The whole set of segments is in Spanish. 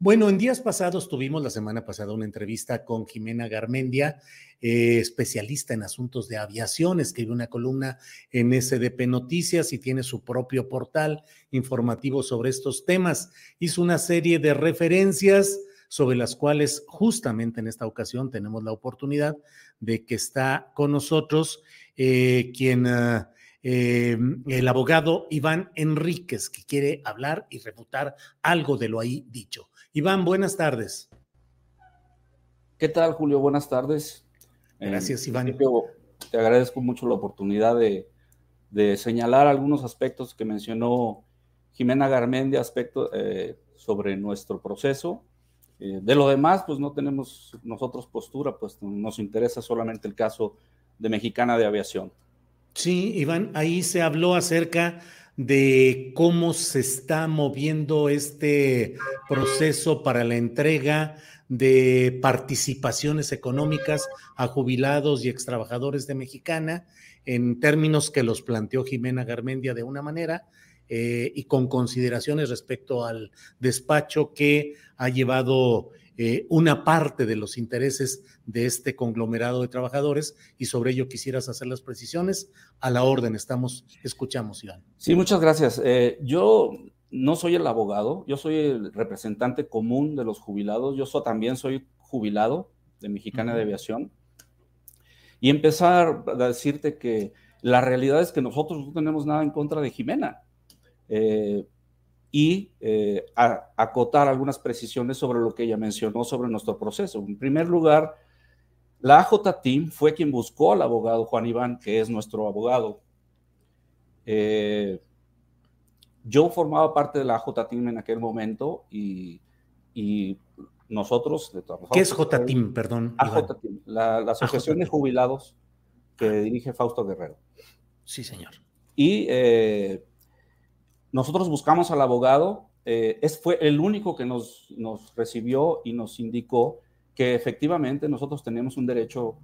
Bueno, en días pasados tuvimos la semana pasada una entrevista con Jimena Garmendia, eh, especialista en asuntos de aviación, escribe una columna en SDP Noticias y tiene su propio portal informativo sobre estos temas. Hizo una serie de referencias sobre las cuales justamente en esta ocasión tenemos la oportunidad de que está con nosotros eh, quien... Uh, eh, el abogado Iván Enríquez, que quiere hablar y refutar algo de lo ahí dicho. Iván, buenas tardes. ¿Qué tal, Julio? Buenas tardes. Gracias, Iván. Te agradezco mucho la oportunidad de, señalar algunos aspectos que mencionó Jimena Garmendia, aspectos eh, sobre nuestro proceso. Eh, de lo demás, pues no tenemos nosotros postura, pues nos interesa solamente el caso de Mexicana de Aviación. Sí, Iván, ahí se habló acerca de cómo se está moviendo este proceso para la entrega de participaciones económicas a jubilados y extrabajadores de Mexicana, en términos que los planteó Jimena Garmendia de una manera, eh, y con consideraciones respecto al despacho que ha llevado eh, una parte de los intereses de este conglomerado de trabajadores y sobre ello quisieras hacer las precisiones. A la orden, estamos, escuchamos, Iván. Sí, muchas gracias. Eh, yo no soy el abogado, yo soy el representante común de los jubilados, yo también soy jubilado de Mexicana de Aviación. Y empezar a decirte que la realidad es que nosotros no tenemos nada en contra de Jimena. Eh, y eh, acotar algunas precisiones sobre lo que ella mencionó sobre nuestro proceso. En primer lugar, la AJ Team fue quien buscó al abogado Juan Iván, que es nuestro abogado. Eh, yo formaba parte de la AJ Team en aquel momento y, nosotros... ¿Qué es J Team, perdón? AJ Team, la, Asociación de Jubilados que dirige Fausto Guerrero. Sí, señor. Y eh, nosotros buscamos al abogado, eh, es, fue el único que nos, nos recibió y nos indicó que efectivamente nosotros tenemos un derecho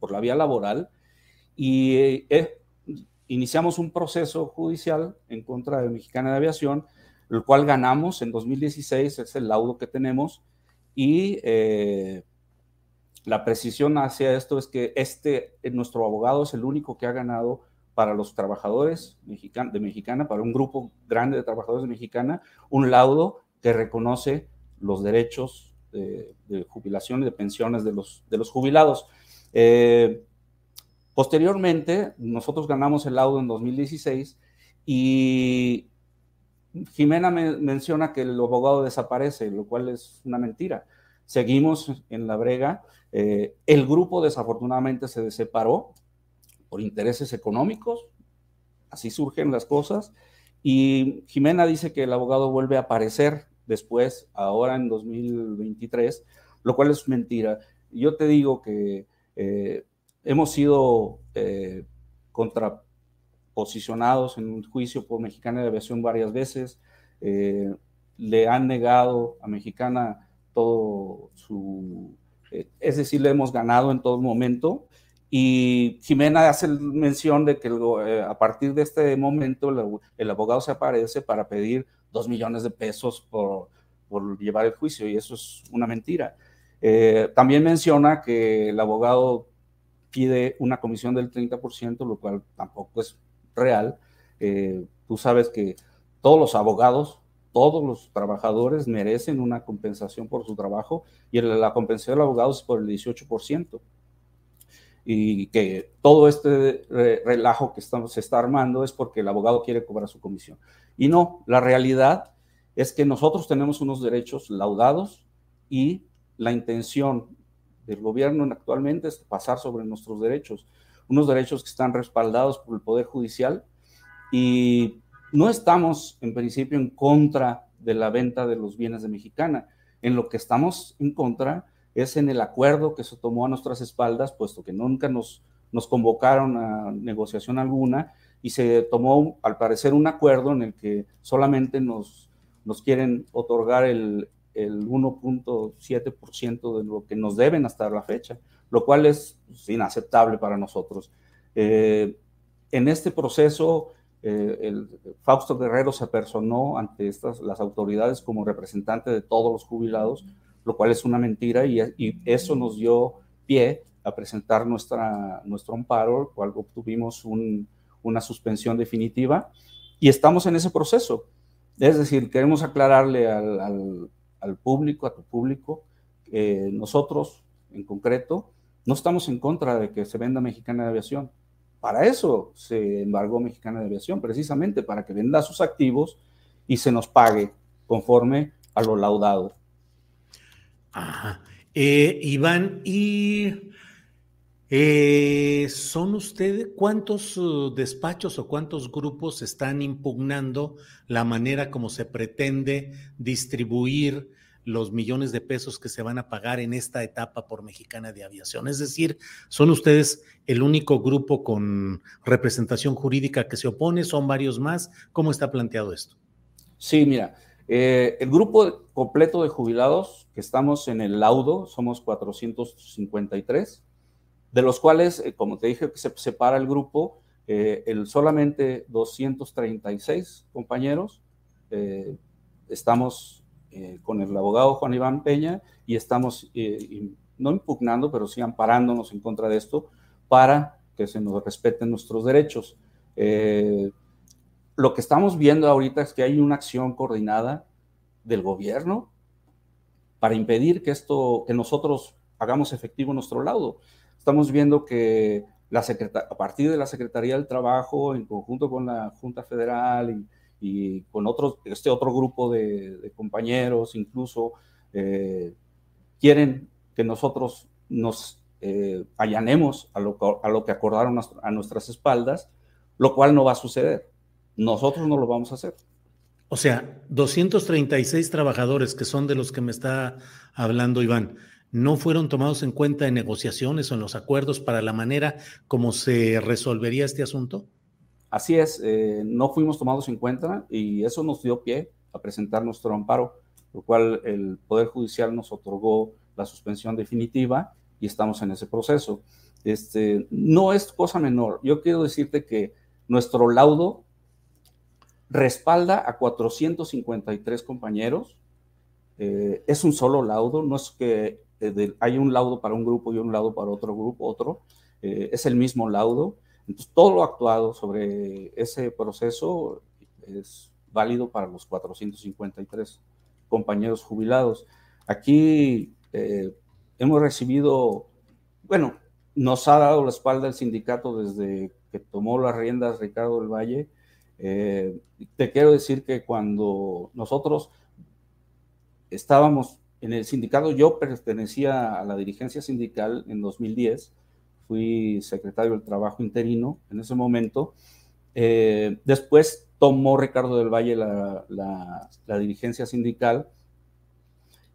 por la vía laboral y eh, iniciamos un proceso judicial en contra de Mexicana de Aviación, el cual ganamos en 2016, es el laudo que tenemos, y eh, la precisión hacia esto es que este, nuestro abogado es el único que ha ganado para los trabajadores de Mexicana, para un grupo grande de trabajadores de Mexicana, un laudo que reconoce los derechos de, jubilación y de pensiones de los, de los jubilados. Eh, posteriormente, nosotros ganamos el laudo en 2016 y Jimena menciona que el abogado desaparece, lo cual es una mentira. Seguimos en la brega. Eh, el grupo desafortunadamente se separó por intereses económicos, así surgen las cosas. Y Jimena dice que el abogado vuelve a aparecer después, ahora en 2023, lo cual es mentira. Yo te digo que eh, hemos sido eh, contraposicionados en un juicio por Mexicana de Aviación varias veces. Eh, le han negado a Mexicana todo su... es decir, le hemos ganado en todo momento y Jimena hace mención de que eh, a partir de este momento el, abogado se aparece para pedir dos millones de pesos por, por llevar el juicio y eso es una mentira. Eh, también menciona que el abogado pide una comisión del 30%, lo cual tampoco es real. Eh, tú sabes que todos los abogados, todos los trabajadores merecen una compensación por su trabajo y la compensación del abogado es por el 18%. Y que todo este relajo que estamos, se está armando es porque el abogado quiere cobrar su comisión. Y no, la realidad es que nosotros tenemos unos derechos laudados y la intención del gobierno actualmente es pasar sobre nuestros derechos, unos derechos que están respaldados por el Poder Judicial y no estamos en principio en contra de la venta de los bienes de Mexicana. En lo que estamos en contra es en el acuerdo que se tomó a nuestras espaldas, puesto que nunca nos, nos convocaron a negociación alguna y se tomó, al parecer, un acuerdo en el que solamente nos, nos quieren otorgar el, el 1.7% de lo que nos deben hasta la fecha, lo cual es inaceptable para nosotros. Eh, en este proceso, eh, Fausto Guerrero se personó ante estas, las autoridades como representante de todos los jubilados, lo cual es una mentira y, eso nos dio pie a presentar nuestra, nuestro amparo, cual obtuvimos una suspensión definitiva y estamos en ese proceso. Es decir, queremos aclararle al, al público, a tu público, nosotros en concreto no estamos en contra de que se venda Mexicana de Aviación. Para eso se embargó Mexicana de Aviación, precisamente para que venda sus activos y se nos pague conforme a lo laudado. Ajá. Eh, Iván, y eh, ¿Son ustedes cuántos uh, despachos o cuántos grupos están impugnando la manera como se pretende distribuir los millones de pesos que se van a pagar en esta etapa por Mexicana de Aviación? Es decir, ¿son ustedes el único grupo con representación jurídica que se opone? ¿Son varios más? ¿Cómo está planteado esto? Sí, mira, eh, el grupo completo de jubilados que estamos en el laudo somos 453 de los cuales, eh, como te dije, se separa el grupo, eh, el solamente 236 compañeros, eh, estamos con el abogado Juan Iván Peña y estamos no impugnando, pero sí amparándonos en contra de esto para que se nos respeten nuestros derechos. Lo que estamos viendo ahorita es que hay una acción coordinada del gobierno para impedir que esto, que nosotros hagamos efectivo nuestro laudo. Estamos viendo que la a partir de la Secretaría del Trabajo, en conjunto con la Junta Federal y, con este otro grupo de, compañeros, incluso, eh, quieren que nosotros nos eh, allanemos a lo, a lo que acordaron a nuestras espaldas, lo cual no va a suceder. Nosotros no lo vamos a hacer. O sea, 236 trabajadores que son de los que me está hablando Iván no fueron tomados en cuenta en negociaciones o en los acuerdos para la manera como se resolvería este asunto? Así es, eh, no fuimos tomados en cuenta y eso nos dio pie a presentar nuestro amparo, lo cual el Poder Judicial nos otorgó la suspensión definitiva y estamos en ese proceso. Este, no es cosa menor. Yo quiero decirte que nuestro laudo respalda a 453 compañeros. Eh, es un solo laudo, no es que eh, hay un laudo para un grupo y un laudo para otro grupo, otro, eh, es el mismo laudo. Entonces, todo lo actuado sobre ese proceso es válido para los 453 compañeros jubilados. Aquí hemos recibido, bueno, nos ha dado la espalda el sindicato desde que tomó las riendas Ricardo del Valle. Te quiero decir que cuando nosotros estábamos en el sindicato yo pertenecía a la dirigencia sindical en 2010, fui secretario del trabajo interino en ese momento. Eh, después tomó Ricardo del Valle la, dirigencia sindical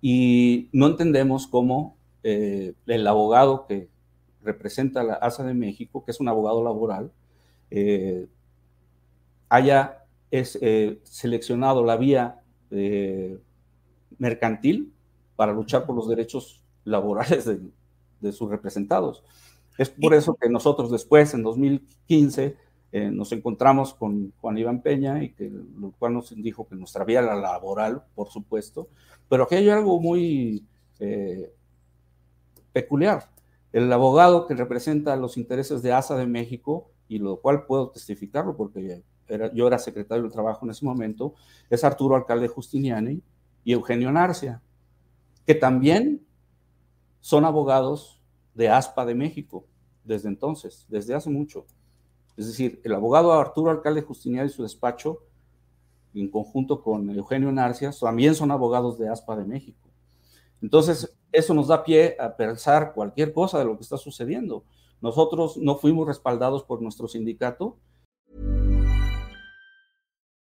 y no entendemos cómo eh, el abogado que representa la ASA de México, que es un abogado laboral, eh, haya seleccionado la vía mercantil para luchar por los derechos laborales de, sus representados. Es por eso que nosotros después, en 2015, eh, nos encontramos con Juan Iván Peña y que lo cual nos dijo que nuestra vía la laboral, por supuesto, pero aquí hay algo muy eh, peculiar. El abogado que representa los intereses de ASA de México, y lo cual puedo testificarlo porque yo era secretario de Trabajo en ese momento, es Arturo Alcalde Justiniani y Eugenio Narcia, que también son abogados de ASPA de México desde entonces, desde hace mucho. Es decir, el abogado Arturo Alcalde Justiniani y su despacho, en conjunto con Eugenio Narcia, también son abogados de ASPA de México. Entonces, eso nos da pie a pensar cualquier cosa de lo que está sucediendo. Nosotros no fuimos respaldados por nuestro sindicato.